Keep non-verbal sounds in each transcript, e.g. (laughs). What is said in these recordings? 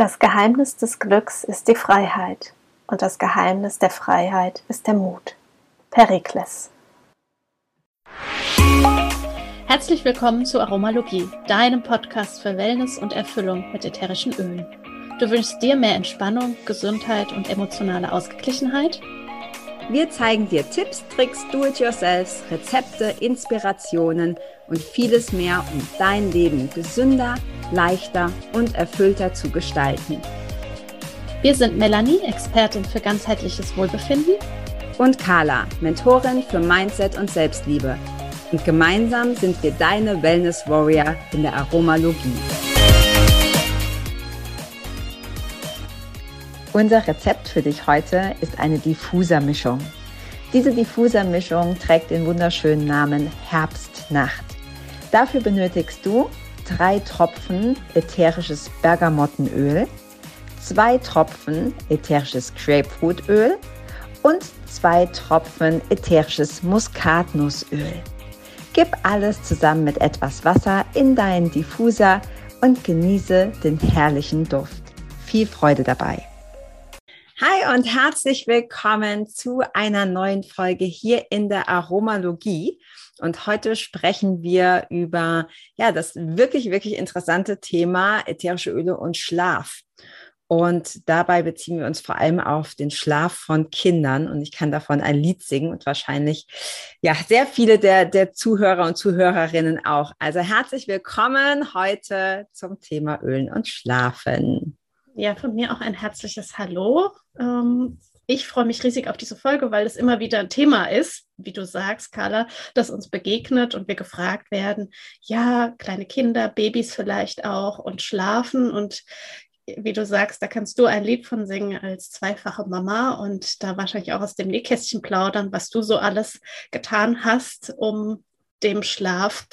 Das Geheimnis des Glücks ist die Freiheit und das Geheimnis der Freiheit ist der Mut. Perikles. Herzlich willkommen zu Aromalogie, deinem Podcast für Wellness und Erfüllung mit ätherischen Ölen. Du wünschst dir mehr Entspannung, Gesundheit und emotionale Ausgeglichenheit? Wir zeigen dir Tipps, Tricks, Do-it-yourselfs, Rezepte, Inspirationen und vieles mehr, um dein Leben gesünder, leichter und erfüllter zu gestalten. Wir sind Melanie, Expertin für ganzheitliches Wohlbefinden. Und Carla, Mentorin für Mindset und Selbstliebe. Und gemeinsam sind wir deine Wellness Warrior in der Aromalogie. Unser Rezept für dich heute ist eine Diffuser-Mischung. Diese Diffuser-Mischung trägt den wunderschönen Namen Herbstnacht. Dafür benötigst du drei Tropfen ätherisches Bergamottenöl, zwei Tropfen ätherisches Grapefruitöl und zwei Tropfen ätherisches Muskatnussöl. Gib alles zusammen mit etwas Wasser in deinen Diffuser und genieße den herrlichen Duft. Viel Freude dabei! Hi und herzlich willkommen zu einer neuen Folge hier in der Aromalogie. Und heute sprechen wir über ja das wirklich wirklich interessante Thema ätherische Öle und Schlaf. Und dabei beziehen wir uns vor allem auf den Schlaf von Kindern. Und ich kann davon ein Lied singen und wahrscheinlich ja sehr viele der, der Zuhörer und Zuhörerinnen auch. Also herzlich willkommen heute zum Thema Ölen und Schlafen. Ja, von mir auch ein herzliches Hallo. Ähm, ich freue mich riesig auf diese Folge, weil es immer wieder ein Thema ist, wie du sagst, Carla, das uns begegnet und wir gefragt werden, ja, kleine Kinder, Babys vielleicht auch und schlafen und wie du sagst, da kannst du ein Lied von singen als zweifache Mama und da wahrscheinlich auch aus dem Nähkästchen plaudern, was du so alles getan hast, um dem Schlaf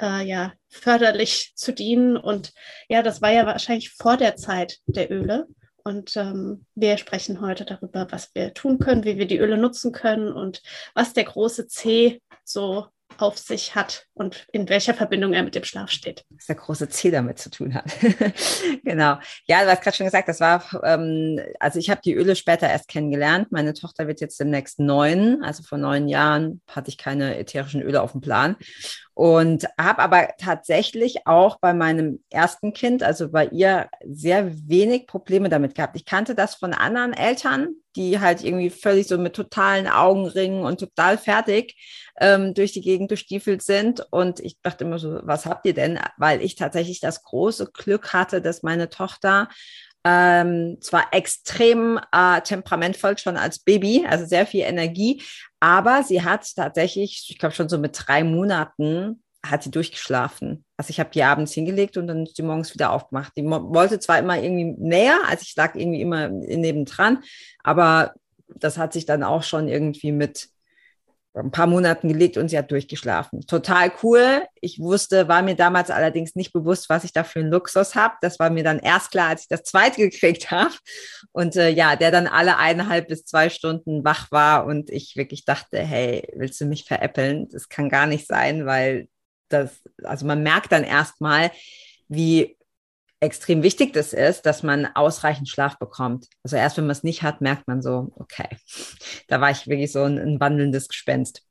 äh, ja förderlich zu dienen. Und ja, das war ja wahrscheinlich vor der Zeit der Öle. Und ähm, wir sprechen heute darüber, was wir tun können, wie wir die Öle nutzen können und was der große C so auf sich hat und in welcher Verbindung er mit dem Schlaf steht. Was der große Ziel damit zu tun hat. (laughs) genau. Ja, du hast gerade schon gesagt, das war, ähm, also ich habe die Öle später erst kennengelernt. Meine Tochter wird jetzt demnächst neun, also vor neun Jahren hatte ich keine ätherischen Öle auf dem Plan. Und habe aber tatsächlich auch bei meinem ersten Kind, also bei ihr, sehr wenig Probleme damit gehabt. Ich kannte das von anderen Eltern, die halt irgendwie völlig so mit totalen Augenringen und total fertig ähm, durch die Gegend gestiefelt sind. Und ich dachte immer so, was habt ihr denn? Weil ich tatsächlich das große Glück hatte, dass meine Tochter ähm, zwar extrem äh, temperamentvoll schon als Baby, also sehr viel Energie, aber sie hat tatsächlich, ich glaube schon so mit drei Monaten, hat sie durchgeschlafen. Also ich habe die abends hingelegt und dann ist sie morgens wieder aufgemacht. Die wollte zwar immer irgendwie näher, also ich lag irgendwie immer nebendran, aber das hat sich dann auch schon irgendwie mit ein paar Monaten gelegt und sie hat durchgeschlafen. Total cool. Ich wusste, war mir damals allerdings nicht bewusst, was ich da für einen Luxus habe. Das war mir dann erst klar, als ich das zweite (laughs) gekriegt habe. Und äh, ja, der dann alle eineinhalb bis zwei Stunden wach war und ich wirklich dachte, hey, willst du mich veräppeln? Das kann gar nicht sein, weil das, also man merkt dann erstmal, wie extrem wichtig das ist, dass man ausreichend Schlaf bekommt. Also erst wenn man es nicht hat, merkt man so, okay, da war ich wirklich so ein, ein wandelndes Gespenst.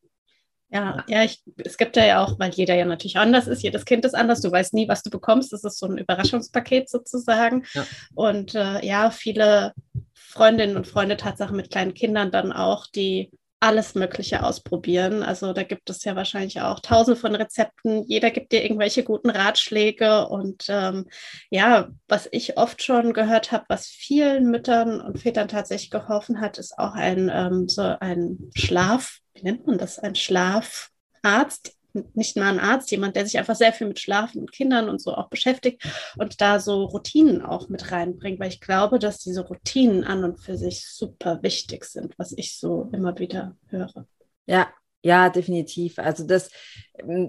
Ja, ja, ich, es gibt ja auch, weil jeder ja natürlich anders ist, jedes Kind ist anders, du weißt nie, was du bekommst. Das ist so ein Überraschungspaket sozusagen. Ja. Und äh, ja, viele Freundinnen und Freunde, Tatsache mit kleinen Kindern dann auch, die alles Mögliche ausprobieren. Also da gibt es ja wahrscheinlich auch tausende von Rezepten. Jeder gibt dir irgendwelche guten Ratschläge. Und ähm, ja, was ich oft schon gehört habe, was vielen Müttern und Vätern tatsächlich geholfen hat, ist auch ein ähm, so ein Schlaf, wie nennt man das? Ein Schlafarzt, nicht mal ein Arzt, jemand, der sich einfach sehr viel mit Schlafen und Kindern und so auch beschäftigt und da so Routinen auch mit reinbringt, weil ich glaube, dass diese Routinen an und für sich super wichtig sind, was ich so immer wieder höre. Ja, ja, definitiv. Also das,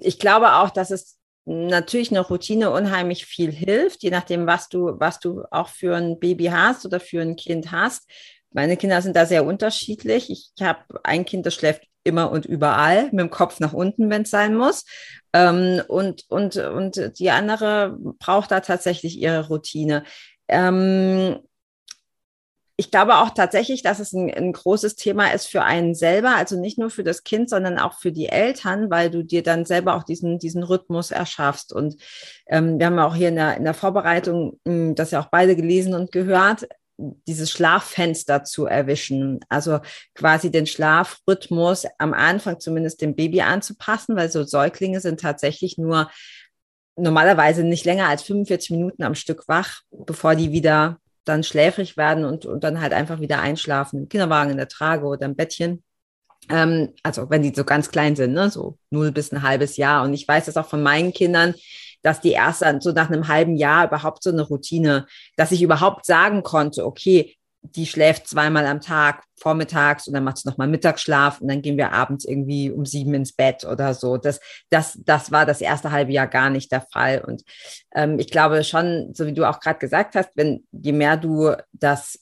ich glaube auch, dass es natürlich eine Routine unheimlich viel hilft, je nachdem, was du, was du auch für ein Baby hast oder für ein Kind hast. Meine Kinder sind da sehr unterschiedlich. Ich habe ein Kind, das schläft immer und überall, mit dem Kopf nach unten, wenn es sein muss. Ähm, und, und, und die andere braucht da tatsächlich ihre Routine. ähm, ich glaube auch tatsächlich, dass es ein, ein, großes Thema ist für einen selber, also nicht nur für das Kind, sondern auch für die Eltern, weil du dir dann selber auch diesen, diesen Rhythmus erschaffst. Und ähm, wir haben auch hier in der, in der Vorbereitung mh, hm, das ja auch beide gelesen und gehört, dieses Schlaffenster zu erwischen. Also quasi den Schlafrhythmus am Anfang zumindest dem Baby anzupassen, weil so Säuglinge sind tatsächlich nur normalerweise nicht länger als 45 Minuten am Stück wach, bevor die wieder dann schläfrig werden und, und dann halt einfach wieder einschlafen im Kinderwagen, in der Trage oder im Bettchen. Ähm, also wenn die so ganz klein sind, ne? so null bis ein halbes Jahr. Und ich weiß das auch von meinen Kindern, dass die erst so nach einem halben Jahr überhaupt so eine Routine, dass ich überhaupt sagen konnte, okay, die schläft zweimal am Tag, vormittags und dann macht sie nochmal Mittagsschlaf und dann gehen wir abends irgendwie um sieben ins Bett oder so. Das, das, das war das erste halbe Jahr gar nicht der Fall. Und ähm, ich glaube schon, so wie du auch gerade gesagt hast, wenn je mehr du das,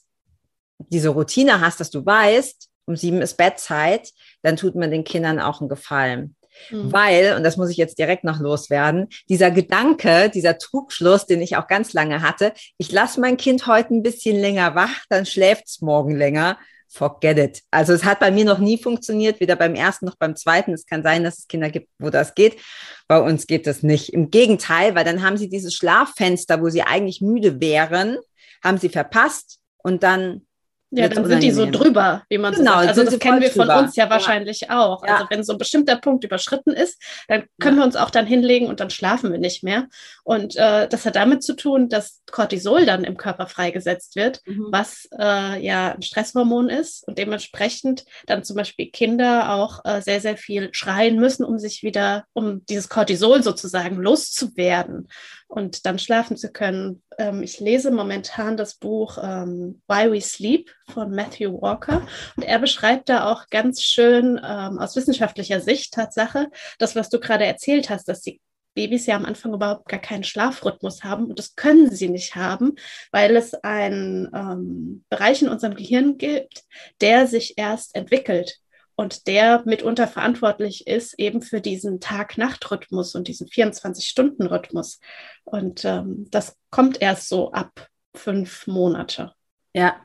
diese Routine hast, dass du weißt, um sieben ist Bettzeit, dann tut man den Kindern auch einen Gefallen. Mhm. Weil, und das muss ich jetzt direkt noch loswerden, dieser Gedanke, dieser Trugschluss, den ich auch ganz lange hatte, ich lasse mein Kind heute ein bisschen länger wach, dann schläft es morgen länger. Forget it. Also es hat bei mir noch nie funktioniert, weder beim ersten noch beim zweiten. Es kann sein, dass es Kinder gibt, wo das geht. Bei uns geht das nicht. Im Gegenteil, weil dann haben sie dieses Schlaffenster, wo sie eigentlich müde wären, haben sie verpasst und dann ja, dann sind die so drüber, wie man genau, so sagt. Also das kennen wir von drüber. uns ja wahrscheinlich ja. auch. Ja. Also wenn so ein bestimmter Punkt überschritten ist, dann können ja. wir uns auch dann hinlegen und dann schlafen wir nicht mehr. Und äh, das hat damit zu tun, dass Cortisol dann im Körper freigesetzt wird, mhm. was äh, ja ein Stresshormon ist und dementsprechend dann zum Beispiel Kinder auch äh, sehr, sehr viel schreien müssen, um sich wieder, um dieses Cortisol sozusagen loszuwerden und dann schlafen zu können. Ähm, ich lese momentan das Buch ähm, Why We Sleep von Matthew Walker. Und er beschreibt da auch ganz schön ähm, aus wissenschaftlicher Sicht Tatsache, das, was du gerade erzählt hast, dass die Babys ja am Anfang überhaupt gar keinen Schlafrhythmus haben. Und das können sie nicht haben, weil es einen ähm, Bereich in unserem Gehirn gibt, der sich erst entwickelt und der mitunter verantwortlich ist eben für diesen Tag-Nacht-Rhythmus und diesen 24-Stunden-Rhythmus. Und ähm, das kommt erst so ab fünf Monate. Ja,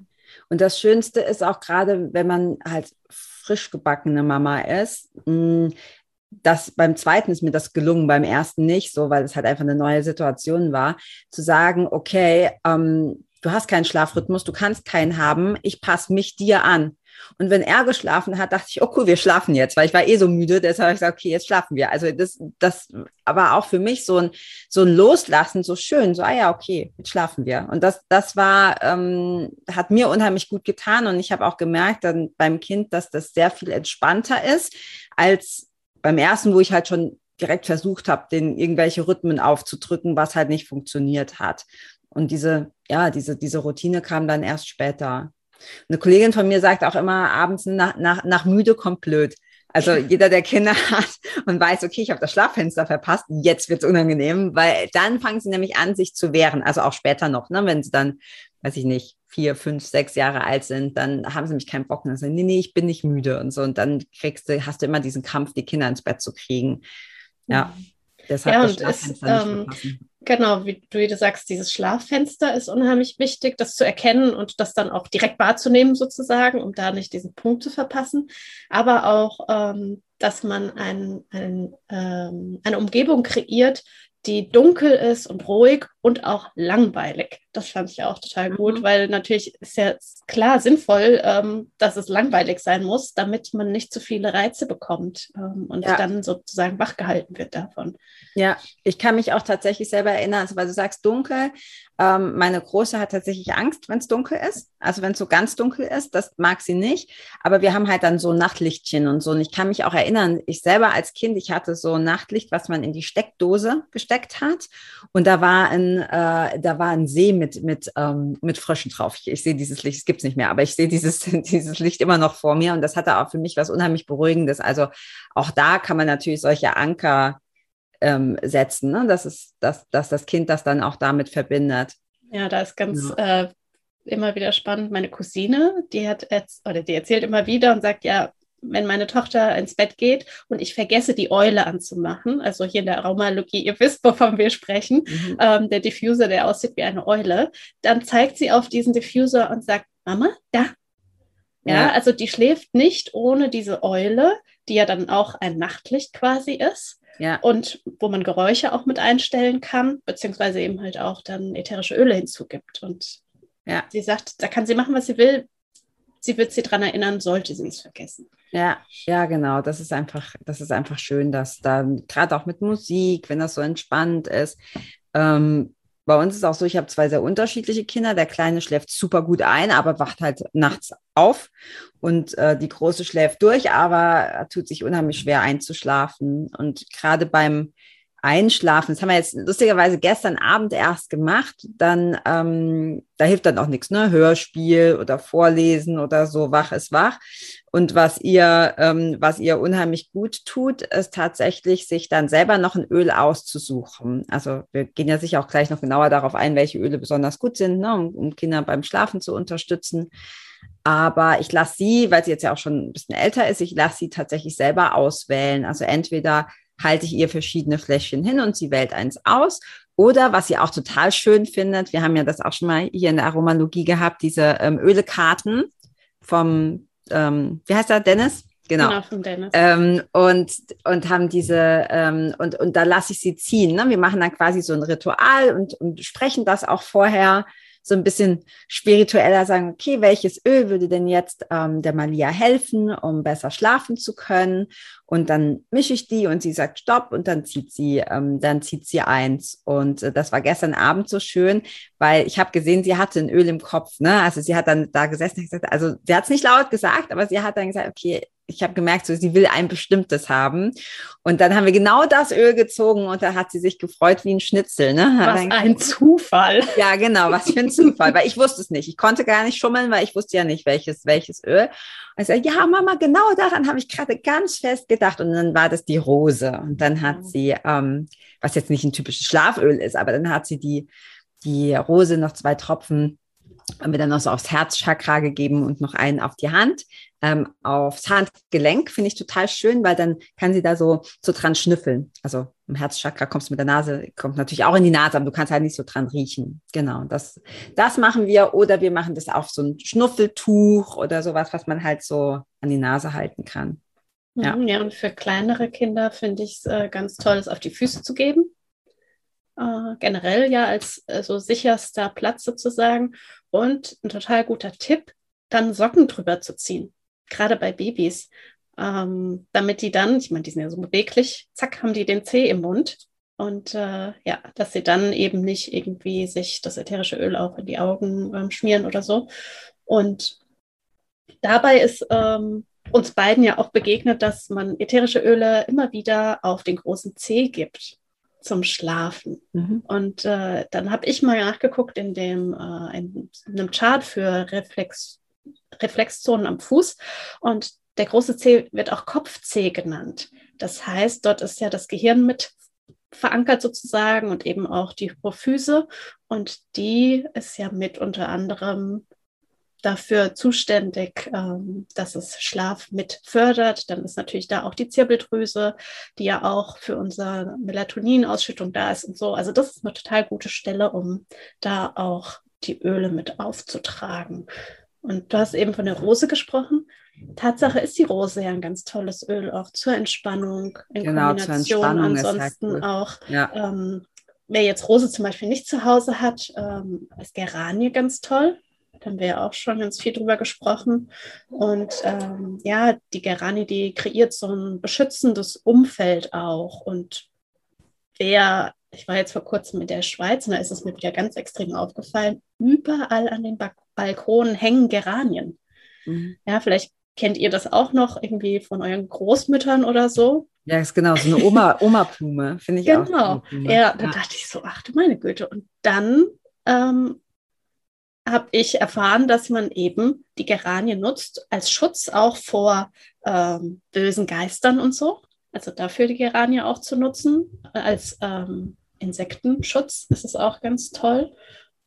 und das Schönste ist auch gerade, wenn man halt frisch gebackene Mama ist, hm, das beim zweiten ist mir das gelungen, beim ersten nicht, so weil es halt einfach eine neue Situation war, zu sagen, okay, ähm, du hast keinen Schlafrhythmus, du kannst keinen haben, ich passe mich dir an. Und wenn er geschlafen hat, dachte ich, oh cool, wir schlafen jetzt, weil ich war eh so müde, deshalb habe ich gesagt, okay, jetzt schlafen wir. Also das, das aber auch für mich so ein, so ein Loslassen, so schön, so, ah ja, okay, jetzt schlafen wir. Und das, das war, ähm, hat mir unheimlich gut getan und ich habe auch gemerkt dann beim Kind, dass das sehr viel entspannter ist als beim ersten, wo ich halt schon direkt versucht habe, den irgendwelche Rhythmen aufzudrücken, was halt nicht funktioniert hat. Und diese, ja, diese, diese Routine kam dann erst später. Eine Kollegin von mir sagt auch immer abends nach, nach, nach müde kommt blöd. Also jeder, der Kinder (laughs) hat und weiß, okay, ich habe das Schlaffenster verpasst, jetzt wird's unangenehm, weil dann fangen sie nämlich an, sich zu wehren. Also auch später noch, ne, wenn sie dann, weiß ich nicht, vier, fünf, sechs Jahre alt sind, dann haben sie nämlich keinen Bock. Dann sagen, nee, nee, ich bin nicht müde und so. Und dann kriegst du, hast du immer diesen Kampf, die Kinder ins Bett zu kriegen. Ja. Mhm. Deshalb ja, das es, ähm, genau, wie du, wie du sagst, dieses Schlaffenster ist unheimlich wichtig, das zu erkennen und das dann auch direkt wahrzunehmen sozusagen, um da nicht diesen Punkt zu verpassen. Aber auch, ähm, dass man ein, ein, ähm, eine Umgebung kreiert, die dunkel ist und ruhig und auch langweilig. Das fand ich auch total gut, mhm. weil natürlich ist ja klar sinnvoll, ähm, dass es langweilig sein muss, damit man nicht zu viele Reize bekommt ähm, und ja. dann sozusagen wachgehalten wird davon. Ja, ich kann mich auch tatsächlich selber erinnern, also weil du sagst dunkel, ähm, meine Große hat tatsächlich Angst, wenn es dunkel ist. Also wenn es so ganz dunkel ist, das mag sie nicht. Aber wir haben halt dann so Nachtlichtchen und so. Und ich kann mich auch erinnern, ich selber als Kind, ich hatte so Nachtlicht, was man in die Steckdose gesteckt hat. Und da war ein, äh, da war ein See mit, mit, ähm, mit Fröschen drauf. Ich, ich sehe dieses Licht, es gibt es nicht mehr, aber ich sehe dieses, (laughs) dieses Licht immer noch vor mir. Und das hatte auch für mich was unheimlich Beruhigendes. Also auch da kann man natürlich solche Anker ähm, setzen, ne? dass, es, dass, dass das Kind das dann auch damit verbindet. Ja, da ist ganz ja. äh, immer wieder spannend. Meine Cousine, die hat jetzt, oder die erzählt immer wieder und sagt, ja, wenn meine Tochter ins Bett geht und ich vergesse, die Eule anzumachen, also hier in der Aromatologie, ihr wisst, wovon wir sprechen, mhm. ähm, der Diffuser, der aussieht wie eine Eule, dann zeigt sie auf diesen Diffuser und sagt, Mama, da. Ja, ja, also die schläft nicht ohne diese Eule, die ja dann auch ein Nachtlicht quasi ist. Ja. Und wo man Geräusche auch mit einstellen kann, beziehungsweise eben halt auch dann ätherische Öle hinzugibt. Und ja. sie sagt, da kann sie machen, was sie will. Sie wird sie daran erinnern, sollte sie es vergessen. Ja, ja, genau. Das ist einfach, das ist einfach schön, dass da gerade auch mit Musik, wenn das so entspannt ist. Ähm, bei uns ist auch so, ich habe zwei sehr unterschiedliche Kinder. Der Kleine schläft super gut ein, aber wacht halt nachts auf. Und äh, die Große schläft durch, aber tut sich unheimlich schwer einzuschlafen. Und gerade beim Einschlafen, das haben wir jetzt lustigerweise gestern Abend erst gemacht, dann, ähm, da hilft dann auch nichts, ne? Hörspiel oder Vorlesen oder so, wach ist wach. Und was ihr, ähm, was ihr unheimlich gut tut, ist tatsächlich, sich dann selber noch ein Öl auszusuchen. Also wir gehen ja sicher auch gleich noch genauer darauf ein, welche Öle besonders gut sind, ne? um, um Kinder beim Schlafen zu unterstützen. Aber ich lasse sie, weil sie jetzt ja auch schon ein bisschen älter ist, ich lasse sie tatsächlich selber auswählen. Also entweder halte ich ihr verschiedene Fläschchen hin und sie wählt eins aus. Oder was sie auch total schön findet, wir haben ja das auch schon mal hier in der Aromalogie gehabt, diese ähm, Ölekarten vom, ähm, wie heißt er, Dennis? Genau. genau von Dennis. Ähm, und, und haben diese, ähm, und, und da lasse ich sie ziehen. Ne? Wir machen dann quasi so ein Ritual und, und sprechen das auch vorher so ein bisschen spiritueller sagen, okay, welches Öl würde denn jetzt ähm, der Malia helfen, um besser schlafen zu können? Und dann mische ich die und sie sagt Stopp und dann zieht sie, ähm, dann zieht sie eins. Und äh, das war gestern Abend so schön, weil ich habe gesehen, sie hatte ein Öl im Kopf. Ne? Also sie hat dann da gesessen und gesagt, also sie hat es nicht laut gesagt, aber sie hat dann gesagt, okay, ich habe gemerkt, so, sie will ein bestimmtes haben. Und dann haben wir genau das Öl gezogen und da hat sie sich gefreut wie ein Schnitzel. Ne? Was dann, ein Zufall. (laughs) Ja, genau, was für ein Zufall, weil ich wusste es nicht. Ich konnte gar nicht schummeln, weil ich wusste ja nicht, welches, welches Öl. Und ich sage, ja, Mama, genau daran habe ich gerade ganz fest gedacht. Und dann war das die Rose. Und dann hat sie, ähm, was jetzt nicht ein typisches Schlaföl ist, aber dann hat sie die, die Rose noch zwei Tropfen haben wir dann noch so aufs Herzchakra gegeben und noch einen auf die Hand, ähm, aufs Handgelenk, finde ich total schön, weil dann kann sie da so, so dran schnüffeln. Also im Herzchakra kommst du mit der Nase, kommt natürlich auch in die Nase, aber du kannst halt nicht so dran riechen. Genau, das, das machen wir. Oder wir machen das auf so ein Schnuffeltuch oder sowas, was man halt so an die Nase halten kann. Ja, mhm, ja und für kleinere Kinder finde ich es äh, ganz toll, es auf die Füße zu geben. Äh, generell ja als äh, so sicherster Platz sozusagen. Und ein total guter Tipp, dann Socken drüber zu ziehen, gerade bei Babys, ähm, damit die dann, ich meine, die sind ja so beweglich, zack, haben die den Zeh im Mund. Und äh, ja, dass sie dann eben nicht irgendwie sich das ätherische Öl auch in die Augen ähm, schmieren oder so. Und dabei ist ähm, uns beiden ja auch begegnet, dass man ätherische Öle immer wieder auf den großen Zeh gibt zum Schlafen. Mhm. Und äh, dann habe ich mal nachgeguckt in dem äh, in, in einem Chart für Reflex, Reflexzonen am Fuß und der große C wird auch Kopfzeh genannt. Das heißt, dort ist ja das Gehirn mit verankert sozusagen und eben auch die Hypophyse und die ist ja mit unter anderem dafür zuständig, ähm, dass es Schlaf mit fördert. Dann ist natürlich da auch die Zirbeldrüse, die ja auch für unsere Melatoninausschüttung da ist und so. Also das ist eine total gute Stelle, um da auch die Öle mit aufzutragen. Und du hast eben von der Rose gesprochen. Tatsache ist die Rose ja ein ganz tolles Öl, auch zur Entspannung, in genau, Kombination ansonsten cool. auch. Ja. Ähm, wer jetzt Rose zum Beispiel nicht zu Hause hat, ähm, ist Geranie ganz toll. Da haben wir ja auch schon ganz viel drüber gesprochen. Und ähm, ja, die Gerani, die kreiert so ein beschützendes Umfeld auch. Und wer, ich war jetzt vor kurzem in der Schweiz und da ist es mir wieder ganz extrem aufgefallen, überall an den ba Balkonen hängen Geranien. Mhm. Ja, vielleicht kennt ihr das auch noch irgendwie von euren Großmüttern oder so. Ja, ist genau, so eine Oma, (laughs) Oma-Blume, finde ich genau. auch. Genau, ja, da dachte ich so, ach du meine Güte. Und dann ähm, habe ich erfahren, dass man eben die Geranie nutzt als Schutz auch vor ähm, bösen Geistern und so. Also dafür die Geranie auch zu nutzen. Als ähm, Insektenschutz ist es auch ganz toll.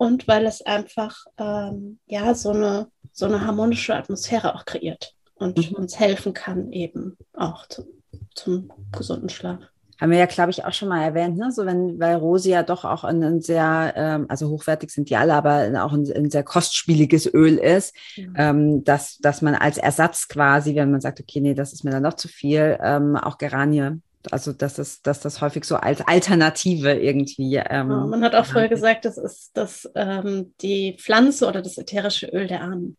Und weil es einfach ähm, ja so eine, so eine harmonische Atmosphäre auch kreiert. und mhm. uns helfen kann, eben auch zum, zum gesunden Schlaf haben wir ja, glaube ich, auch schon mal erwähnt, ne? So wenn, weil Rose ja doch auch ein, ein sehr, ähm, also hochwertig sind die alle, aber auch ein, ein sehr kostspieliges Öl ist, mhm. ähm, dass, dass man als Ersatz quasi, wenn man sagt, okay, nee, das ist mir dann noch zu viel, ähm, auch Geranie also dass das, dass das häufig so als Alternative irgendwie. Ähm, ja, man hat auch vorher gesagt, das ist das, ähm, die Pflanze oder das ätherische Öl der Ahnen.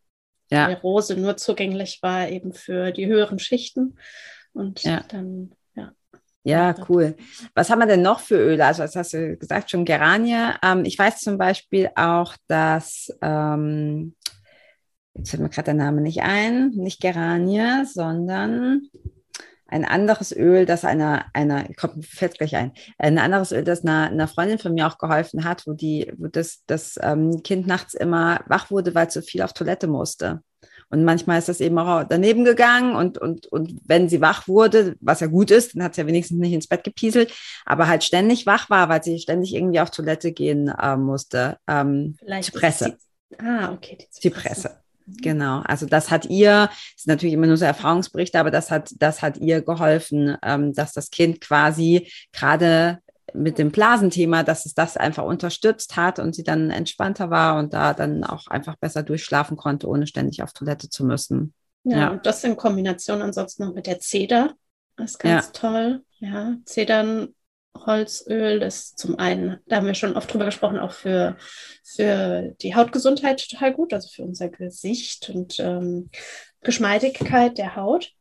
Ja. Der Rose nur zugänglich war eben für die höheren Schichten. Und ja. dann ja, cool. Was haben wir denn noch für Öle? Also, das hast du gesagt, schon Geranie. Ähm, ich weiß zum Beispiel auch, dass, ähm, jetzt fällt mir gerade der Name nicht ein, nicht Geranie, sondern ein anderes Öl, das einer, einer, kommt, fällt gleich ein, ein anderes Öl, das einer, einer Freundin von mir auch geholfen hat, wo die, wo das, das ähm, Kind nachts immer wach wurde, weil es so viel auf Toilette musste. Und manchmal ist das eben auch daneben gegangen und, und, und wenn sie wach wurde, was ja gut ist, dann hat sie ja wenigstens nicht ins Bett gepieselt, aber halt ständig wach war, weil sie ständig irgendwie auf Toilette gehen äh, musste. Ähm, Vielleicht Zypresse. ah, okay. Die Zypresse. Genau, also das hat ihr, das ist natürlich immer nur so Erfahrungsberichte, aber das hat, das hat ihr geholfen, ähm, dass das Kind quasi gerade mit dem Blasenthema, dass es das einfach unterstützt hat und sie dann entspannter war und da dann auch einfach besser durchschlafen konnte, ohne ständig auf Toilette zu müssen. Ja, ja. und das in Kombination ansonsten noch mit der Zeder. Das ist ganz ja. toll. Ja, Zedernholzöl ist zum einen, da haben wir schon oft drüber gesprochen, auch für, für die Hautgesundheit total gut, also für unser Gesicht und ähm, Geschmeidigkeit der Haut.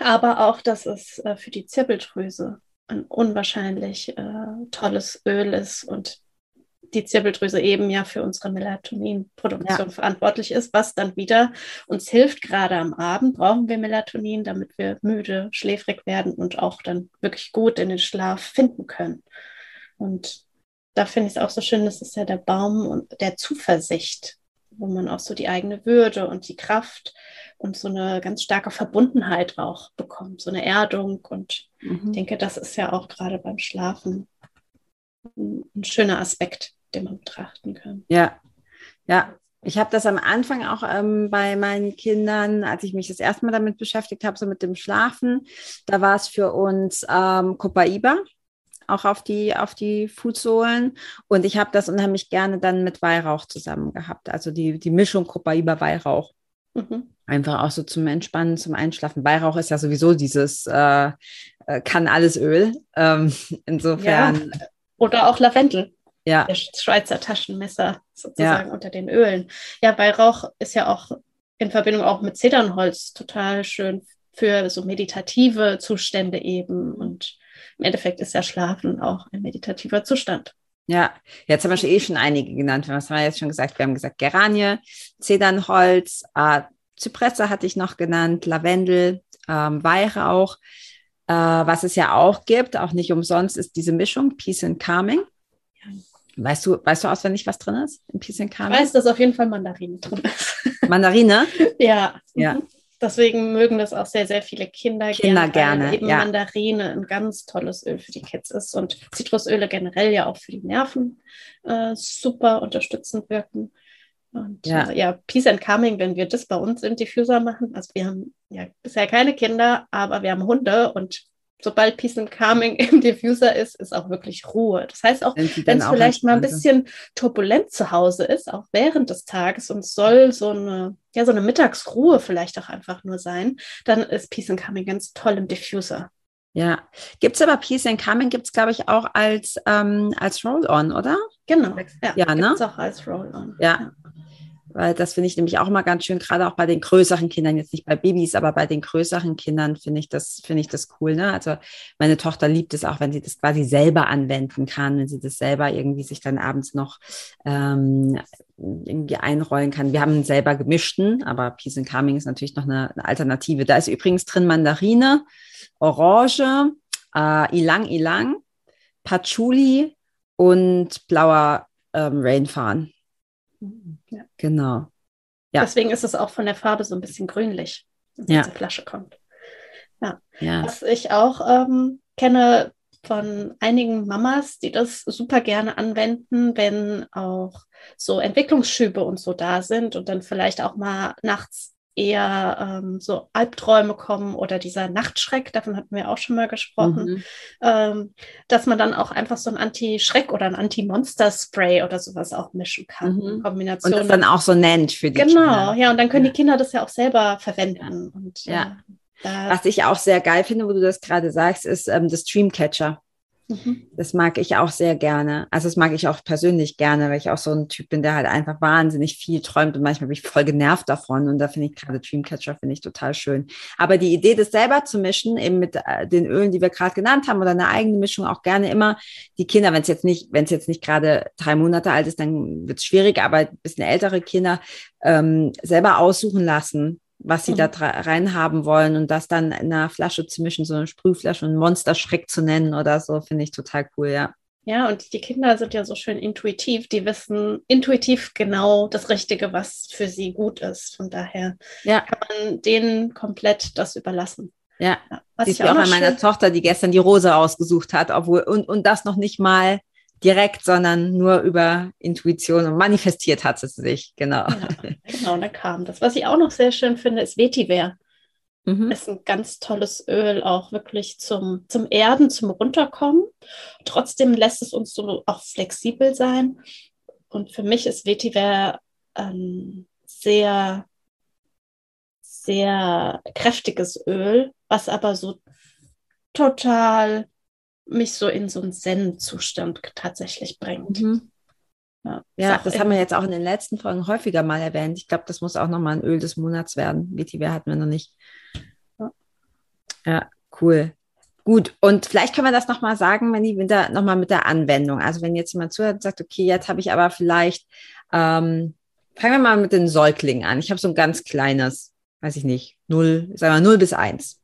Aber auch, dass es äh, für die Zirbeldrüse ein unwahrscheinlich äh, tolles Öl ist und die Zirbeldrüse eben ja für unsere Melatoninproduktion ja. verantwortlich ist, was dann wieder uns hilft. Gerade am Abend brauchen wir Melatonin, damit wir müde, schläfrig werden und auch dann wirklich gut in den Schlaf finden können. Und da finde ich es auch so schön, das ist ja der Baum der Zuversicht, wo man auch so die eigene Würde und die Kraft und so eine ganz starke Verbundenheit auch bekommt, so eine Erdung. Und mhm. ich denke, das ist ja auch gerade beim Schlafen ein schöner Aspekt, den man betrachten kann. Ja, ja. Ich habe das am Anfang auch ähm, bei meinen Kindern, als ich mich das erste Mal damit beschäftigt habe, so mit dem Schlafen, da war es für uns ähm, Copaiba, auch auf die, auf die Fußsohlen. Und ich habe das unheimlich gerne dann mit Weihrauch zusammen gehabt. Also die, die Mischung Copaiba Weihrauch. Mhm. Einfach auch so zum Entspannen, zum Einschlafen. Weihrauch ist ja sowieso dieses äh, äh kann alles Öl. Ähm, (laughs) insofern. Ja. Oder auch Lavendel. Ja. Das Schweizer Taschenmesser sozusagen ja. unter den Ölen. Ja, Weihrauch ist ja auch in Verbindung auch mit Zedernholz total schön für so meditative Zustände eben. Und im Endeffekt ist ja Schlafen auch ein meditativer Zustand. Ja, jetzt haben wir schon eh schon einige genannt. Was haben wir jetzt schon gesagt? Wir haben gesagt Geranie, Zedernholz, äh, Zypresse hatte ich noch genannt, Lavendel, ähm, Weihrauch. Äh, was es ja auch gibt, auch nicht umsonst, ist diese Mischung Peace and Calming. Weißt du, weißt du auswendig, was drin ist in Peace and Calming? Ich weiß, dass auf jeden Fall Mandarine drin ist. (laughs) Mandarine? ja. Ja. Mhm. Deswegen mögen das auch sehr, sehr viele Kinder, Kinder gerne. Weil eben ja. Mandarine ein ganz tolles Öl für die Kids ist und Zitrusöle generell ja auch für die Nerven äh, super unterstützend wirken. Und ja. Äh, ja, Peace and Calming, wenn wir das bei uns im Diffuser machen, also wir haben ja bisher keine Kinder, aber wir haben Hunde und sobald Peace and Calming (laughs) im Diffuser ist, ist auch wirklich Ruhe. Das heißt auch, wenn es vielleicht mal ein bisschen turbulent zu Hause ist, auch während des Tages und soll so eine, ja, so eine Mittagsruhe vielleicht auch einfach nur sein, dann ist Peace and Calming ganz toll im Diffuser. Ja, gibt es aber Peace and Calming, gibt es, glaube ich, auch als, ähm, als Roll-On, oder? Genau, ja, ja ne? auch als Roll-On. Ja. ja. Weil das finde ich nämlich auch mal ganz schön, gerade auch bei den größeren Kindern, jetzt nicht bei Babys, aber bei den größeren Kindern finde ich das, finde ich das cool. Ne? Also meine Tochter liebt es auch, wenn sie das quasi selber anwenden kann, wenn sie das selber irgendwie sich dann abends noch ähm, irgendwie einrollen kann. Wir haben einen selber gemischten, aber Peace and Calming ist natürlich noch eine, eine Alternative. Da ist übrigens drin Mandarine, Orange, äh, Ilang Ilang, Patchouli und blauer ähm, Rainfawn. Ja. Genau. Ja. Deswegen ist es auch von der Farbe so ein bisschen grünlich, wenn es ja. zur Flasche kommt. Ja. ja. Was ich auch ähm, kenne von einigen Mamas, die das super gerne anwenden, wenn auch so Entwicklungsschübe und so da sind und dann vielleicht auch mal nachts eher ähm, so Albträume kommen oder dieser Nachtschreck, davon hatten wir auch schon mal gesprochen, mhm. ähm, dass man dann auch einfach so ein Anti-Schreck oder ein Anti-Monster-Spray oder sowas auch mischen kann. Mhm. Kombination. Und das dann auch so nennt für die genau, Kinder. Genau, ja, und dann können ja. die Kinder das ja auch selber verwenden. Und, ja. Äh, Was ich auch sehr geil finde, wo du das gerade sagst, ist ähm, das Dreamcatcher. Mhm. Das mag ich auch sehr gerne. Also das mag ich auch persönlich gerne, weil ich auch so ein Typ bin, der halt einfach wahnsinnig viel träumt und manchmal bin ich voll genervt davon. Und da finde ich gerade Dreamcatcher finde ich total schön. Aber die Idee, das selber zu mischen, eben mit äh, den Ölen, die wir gerade genannt haben, oder eine eigene Mischung, auch gerne immer die Kinder, wenn es jetzt nicht, wenn es jetzt nicht gerade drei Monate alt ist, dann wird es schwierig, aber ein bisschen ältere Kinder ähm, selber aussuchen lassen was sie mhm. da reinhaben wollen und das dann in einer Flasche zu mischen, so eine Sprühflasche und Monsterschreck zu nennen oder so, finde ich total cool, ja. Ja, und die Kinder sind ja so schön intuitiv, die wissen intuitiv genau das Richtige, was für sie gut ist. Von daher ja. kann man denen komplett das überlassen. Ja, was ich auch, auch an meiner Tochter, die gestern die Rose ausgesucht hat, obwohl und, und das noch nicht mal direkt, sondern nur über Intuition und manifestiert hat es sich, genau. Ja, genau, da kam das. Was ich auch noch sehr schön finde, ist Vetiver. Mhm. Ist ein ganz tolles Öl, auch wirklich zum, zum Erden, zum Runterkommen. Trotzdem lässt es uns so auch flexibel sein. Und für mich ist Vetiver ähm, sehr, sehr kräftiges Öl, was aber so total mich so in so einen Zen-Zustand tatsächlich bringt. Mhm. Ja, ja das haben wir jetzt auch in den letzten Folgen häufiger mal erwähnt. Ich glaube, das muss auch nochmal ein Öl des Monats werden. Vetiver hatten wir noch nicht. Ja, ja cool. Gut, und vielleicht können wir das nochmal sagen, wenn die mit der, nochmal mit der Anwendung. Also wenn jetzt jemand zuhört und sagt, okay, jetzt habe ich aber vielleicht, ähm, fangen wir mal mit den Säuglingen an. Ich habe so ein ganz kleines, weiß ich nicht, 0, sagen wir 0 bis 1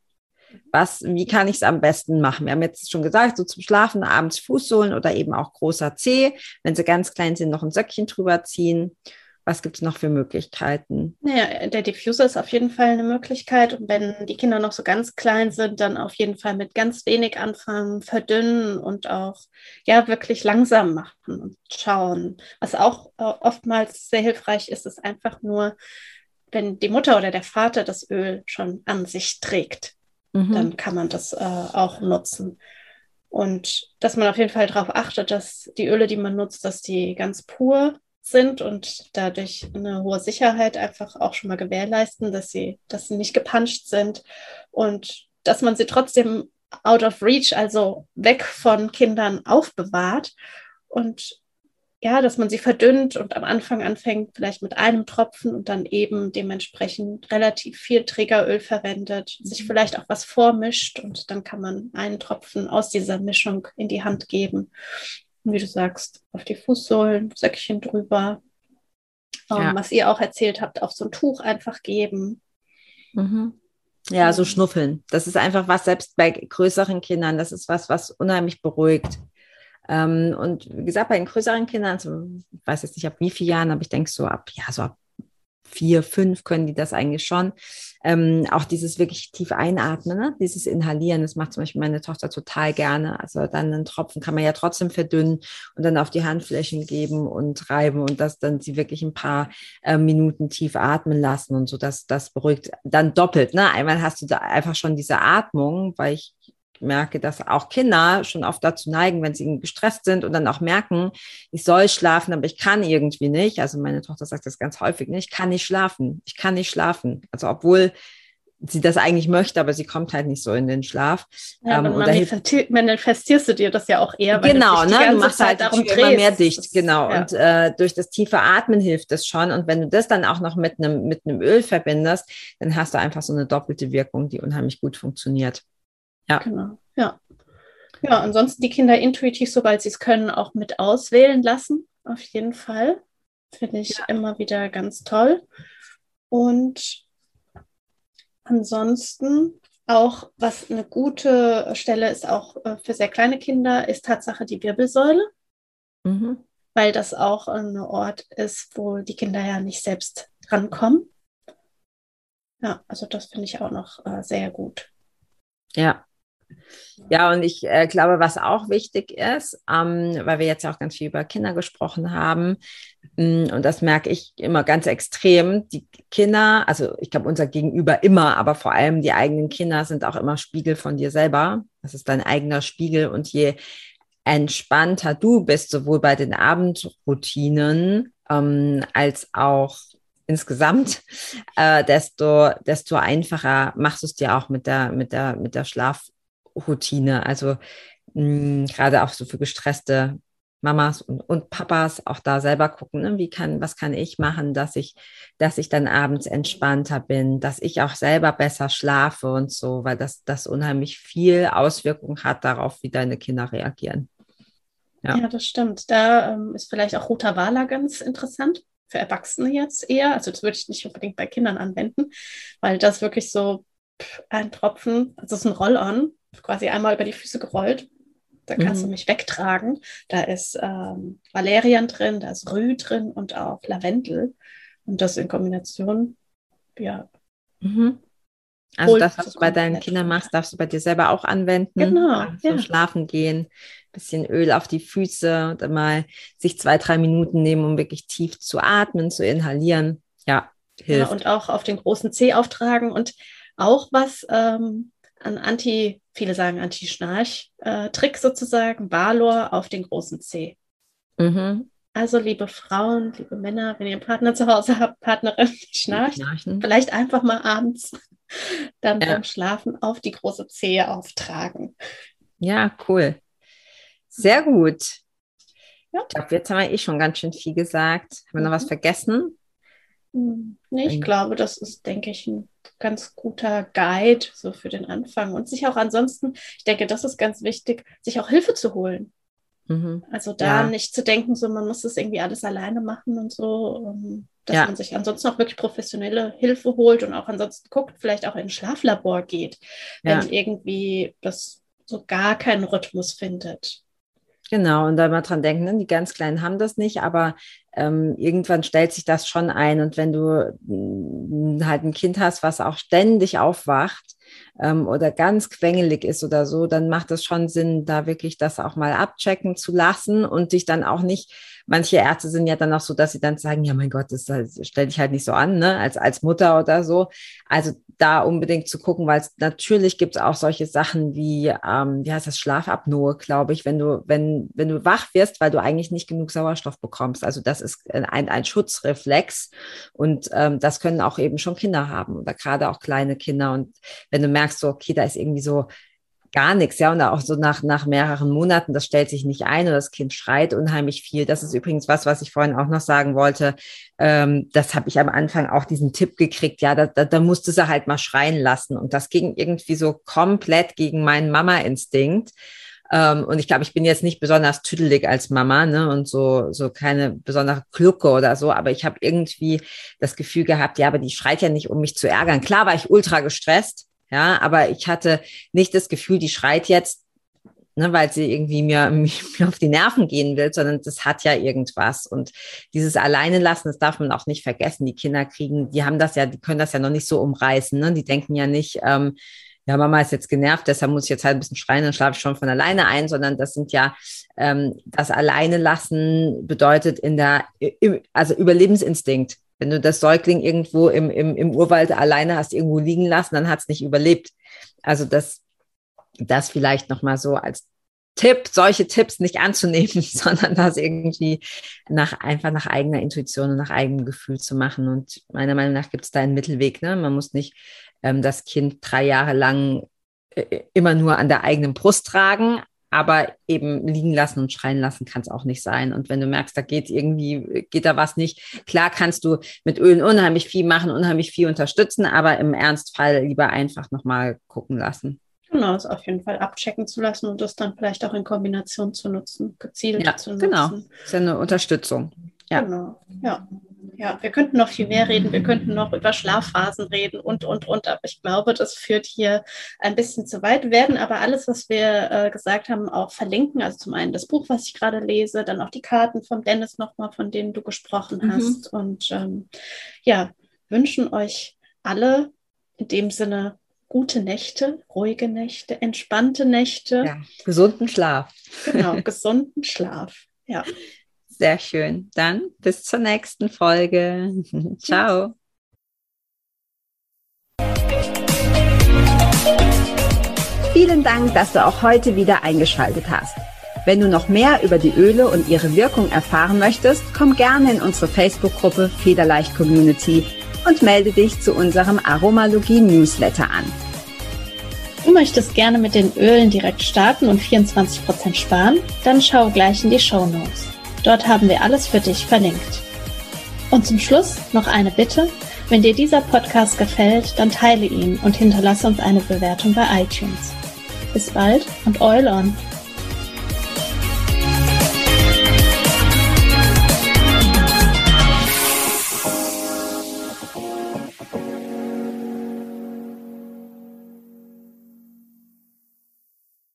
was, wie kann ich es am besten machen? Wir haben jetzt schon gesagt, so zum Schlafen abends Fußsohlen oder eben auch großer Zeh. Wenn sie ganz klein sind, noch ein Söckchen drüber ziehen. Was gibt es noch für Möglichkeiten? Naja, der Diffuser ist auf jeden Fall eine Möglichkeit. Und wenn die Kinder noch so ganz klein sind, dann auf jeden Fall mit ganz wenig anfangen, verdünnen und auch ja wirklich langsam machen und schauen. Was auch äh, oftmals sehr hilfreich ist, ist einfach nur, wenn die Mutter oder der Vater das Öl schon an sich trägt mhm. dann kann man das äh, auch nutzen. Und dass man auf jeden Fall darauf achtet, dass die Öle, die man nutzt, dass die ganz pur sind und dadurch eine hohe Sicherheit einfach auch schon mal gewährleisten, dass sie, dass sie nicht gepanscht sind und dass man sie trotzdem out of reach, also weg von Kindern aufbewahrt und ja, dass man sie verdünnt und am Anfang anfängt vielleicht mit einem Tropfen und dann eben dementsprechend relativ viel Trägeröl verwendet, sich mhm. vielleicht auch was vormischt und dann kann man einen Tropfen aus dieser Mischung in die Hand geben. Und wie du sagst, auf die Fußsohlen, Söckchen drüber. Ähm, ja. Was ihr auch erzählt habt, auf so ein Tuch einfach geben. Mhm. Ja, so schnuffeln. Das ist einfach was, selbst bei größeren Kindern, das ist was, was unheimlich beruhigt. Ähm, und wie gesagt, bei den größeren Kindern, so, ich weiß jetzt nicht ab wie vielen Jahren, aber ich denke so ab, ja, so ab vier, fünf können die das eigentlich schon. Ähm, auch dieses wirklich tief einatmen, ne? dieses Inhalieren, das macht zum Beispiel meine Tochter total gerne. Also dann einen Tropfen kann man ja trotzdem verdünnen und dann auf die Handflächen geben und reiben und das dann sie wirklich ein paar äh, Minuten tief atmen lassen und so, dass das beruhigt dann doppelt. Ne? Einmal hast du da einfach schon diese Atmung, weil ich merke, dass auch Kinder schon oft dazu neigen, wenn sie gestresst sind und dann auch merken, ich soll schlafen, aber ich kann irgendwie nicht. Also meine Tochter sagt das ganz häufig, ne? ich kann nicht schlafen, ich kann nicht schlafen. Also obwohl sie das eigentlich möchte, aber sie kommt halt nicht so in den Schlaf. Ja, ähm, manifestierst, manifestierst du dir das ja auch eher. Genau, du ne? du machst Zeit halt darum immer mehr dicht, das, genau. Ja. Und äh, durch das tiefe Atmen hilft das schon. Und wenn du das dann auch noch mit einem mit einem Öl verbindest, dann hast du einfach so eine doppelte Wirkung, die unheimlich gut funktioniert. Ja. Genau. Ja. Ja, ansonsten die Kinder intuitiv, sobald sie es können, auch mit auswählen lassen. Auf jeden Fall. Finde ich ja. immer wieder ganz toll. Und ansonsten auch, was eine gute Stelle ist, auch äh, für sehr kleine Kinder, ist Tatsache die Wirbelsäule. Mhm. Weil das auch ein Ort ist, wo die Kinder ja nicht selbst rankommen. Ja, also das finde ich auch noch äh, sehr gut. Ja, Ja, und ich äh, glaube, was auch wichtig ist, ähm, weil wir jetzt auch ganz viel über Kinder gesprochen haben, mh, mm, und das merke ich immer ganz extrem, die Kinder, also ich glaube, unser Gegenüber immer, aber vor allem die eigenen Kinder sind auch immer Spiegel von dir selber. Das ist dein eigener Spiegel und je entspannter du bist, sowohl bei den Abendroutinen ähm, als auch insgesamt, äh, desto, desto einfacher machst du es dir auch mit der, mit der, mit der Schlafroutine. Also mh, gerade auch so für gestresste Mamas und, und Papas auch da selber gucken, ne? wie kann, was kann ich machen, dass ich, dass ich dann abends entspannter bin, dass ich auch selber besser schlafe und so, weil das, das unheimlich viel Auswirkungen hat darauf, wie deine Kinder reagieren. Ja, ja das stimmt. Da ähm, ist vielleicht auch roter Wala ganz interessant für Erwachsene jetzt eher. Also das würde ich nicht unbedingt bei Kindern anwenden, weil das wirklich so ein Tropfen, also es ist ein Roll-on, quasi einmal über die Füße gerollt. Da kannst mhm. du mich wegtragen. Da ist ähm, Valerian drin, da ist Rü drin und auch Lavendel. Und das in Kombination, ja. Mhm. Also das, was du bei deinen Kindern machst, darfst du bei dir selber auch anwenden. Genau. Also ja. Schlafen gehen, bisschen Öl auf die Füße und dann mal sich zwei, drei Minuten nehmen, um wirklich tief zu atmen, zu inhalieren. Ja, hilft. Ja, und auch auf den großen Zeh auftragen und auch was ähm, an Anti, viele sagen Anti-Schnarch-Trick äh, sozusagen, Balor auf den großen Zeh. Mhm. Also, liebe Frauen, liebe Männer, wenn ihr einen Partner zu Hause habt, Partnerin, die schnarcht, vielleicht einfach mal abends (laughs) dann ja. beim Schlafen auf die große Zehe auftragen. Ja, cool. Sehr gut. Ja. Ich glaube, jetzt haben wir eh schon ganz schön viel gesagt. Haben wir noch was mhm. vergessen? Hm, nee, ich glaube, das ist, denke ich, ein ganz guter Guide so für den Anfang und sich auch ansonsten, ich denke, das ist ganz wichtig, sich auch Hilfe zu holen. Mhm. Also da ja. nicht zu denken, so man muss das irgendwie alles alleine machen und so, dass ja. man sich ansonsten auch wirklich professionelle Hilfe holt und auch ansonsten guckt, vielleicht auch in ein Schlaflabor geht, wenn ja. irgendwie das so gar keinen Rhythmus findet. Genau, und da mal dran denken, ne? die ganz Kleinen haben das nicht, aber ähm, irgendwann stellt sich das schon ein. Und wenn du mh, halt ein Kind hast, was auch ständig aufwacht ähm, oder ganz quengelig ist oder so, dann macht es schon Sinn, da wirklich das auch mal abchecken zu lassen und dich dann auch nicht manche Ärzte sind ja dann auch so, dass sie dann sagen, ja, mein Gott, das, das stell dich halt nicht so an, ne, als, als Mutter oder so. Also da unbedingt zu gucken, weil natürlich gibt es auch solche Sachen wie, ähm, wie heißt das, Schlafapnoe, glaube ich, wenn du, wenn, wenn du wach wirst, weil du eigentlich nicht genug Sauerstoff bekommst. Also das ist ein, ein Schutzreflex und ähm, das können auch eben schon Kinder haben oder gerade auch kleine Kinder. Und wenn du merkst, so, okay, da ist irgendwie so gar nichts, ja, und auch so nach, nach mehreren Monaten, das stellt sich nicht ein und das Kind schreit unheimlich viel. Das ist übrigens was, was ich vorhin auch noch sagen wollte. Ähm, das habe ich am Anfang auch diesen Tipp gekriegt, ja, da, da, da musste sie halt mal schreien lassen. Und das ging irgendwie so komplett gegen meinen Mama-Instinkt. Ähm, und ich glaube, ich bin jetzt nicht besonders tüdelig als Mama, ne, und so, so keine besondere Klucke oder so, aber ich habe irgendwie das Gefühl gehabt, ja, aber die schreit ja nicht, um mich zu ärgern. Klar war ich ultra gestresst, ja, aber ich hatte nicht das Gefühl, die schreit jetzt, ne, weil sie irgendwie mir, (laughs) mir auf die Nerven gehen will, sondern das hat ja irgendwas. Und dieses Alleine lassen, das darf man auch nicht vergessen. Die Kinder kriegen, die haben das ja, die können das ja noch nicht so umreißen. Ne? Die denken ja nicht, ähm, ja, Mama ist jetzt genervt, deshalb muss ich jetzt halt ein bisschen schreien, dann schlafe ich schon von alleine ein, sondern das sind ja, ähm, das Alleine lassen bedeutet in der, also Überlebensinstinkt. Wenn du das Säugling irgendwo im, im, im Urwald alleine hast irgendwo liegen lassen, dann hat es nicht überlebt. Also das, das vielleicht nochmal so als Tipp, solche Tipps nicht anzunehmen, (laughs) sondern das irgendwie nach, einfach nach eigener Intuition und nach eigenem Gefühl zu machen. Und meiner Meinung nach gibt es da einen Mittelweg. Ne? Man muss nicht ähm, das Kind drei Jahre lang äh, immer nur an der eigenen Brust tragen, aber eben liegen lassen und schreien lassen kann es auch nicht sein. Und wenn du merkst, da geht irgendwie, geht da was nicht, klar kannst du mit Ölen unheimlich viel machen, unheimlich viel unterstützen, aber im Ernstfall lieber einfach nochmal gucken lassen. Genau, es auf jeden Fall abchecken zu lassen und das dann vielleicht auch in Kombination zu nutzen, gezielt ja, zu genau. nutzen. Genau, das ist ja eine Unterstützung. Ja. Genau, ja. Ja, wir könnten noch viel mehr reden, wir könnten noch über Schlafphasen reden und, und, und, aber ich glaube, das führt hier ein bisschen zu weit. Wir werden aber alles, was wir äh, gesagt haben, auch verlinken. Also zum einen das Buch, was ich gerade lese, dann auch die Karten von Dennis nochmal, von denen du gesprochen mhm. hast. Und ähm, ja, wünschen euch alle in dem Sinne gute Nächte, ruhige Nächte, entspannte Nächte. Ja, gesunden Schlaf. Genau, (laughs) gesunden Schlaf. Ja. Sehr schön. Dann bis zur nächsten Folge. (laughs) Ciao. Vielen Dank, dass du auch heute wieder eingeschaltet hast. Wenn du noch mehr über die Öle und ihre Wirkung erfahren möchtest, komm gerne in unsere Facebook-Gruppe Federleicht Community und melde dich zu unserem Aromalogie-Newsletter an. Du möchtest gerne mit den Ölen direkt starten und 24% sparen? Dann schau gleich in die Show Notes. Dort haben wir alles für dich verlinkt. Und zum Schluss noch eine Bitte. Wenn dir dieser Podcast gefällt, dann teile ihn und hinterlasse uns eine Bewertung bei iTunes. Bis bald und Oil on!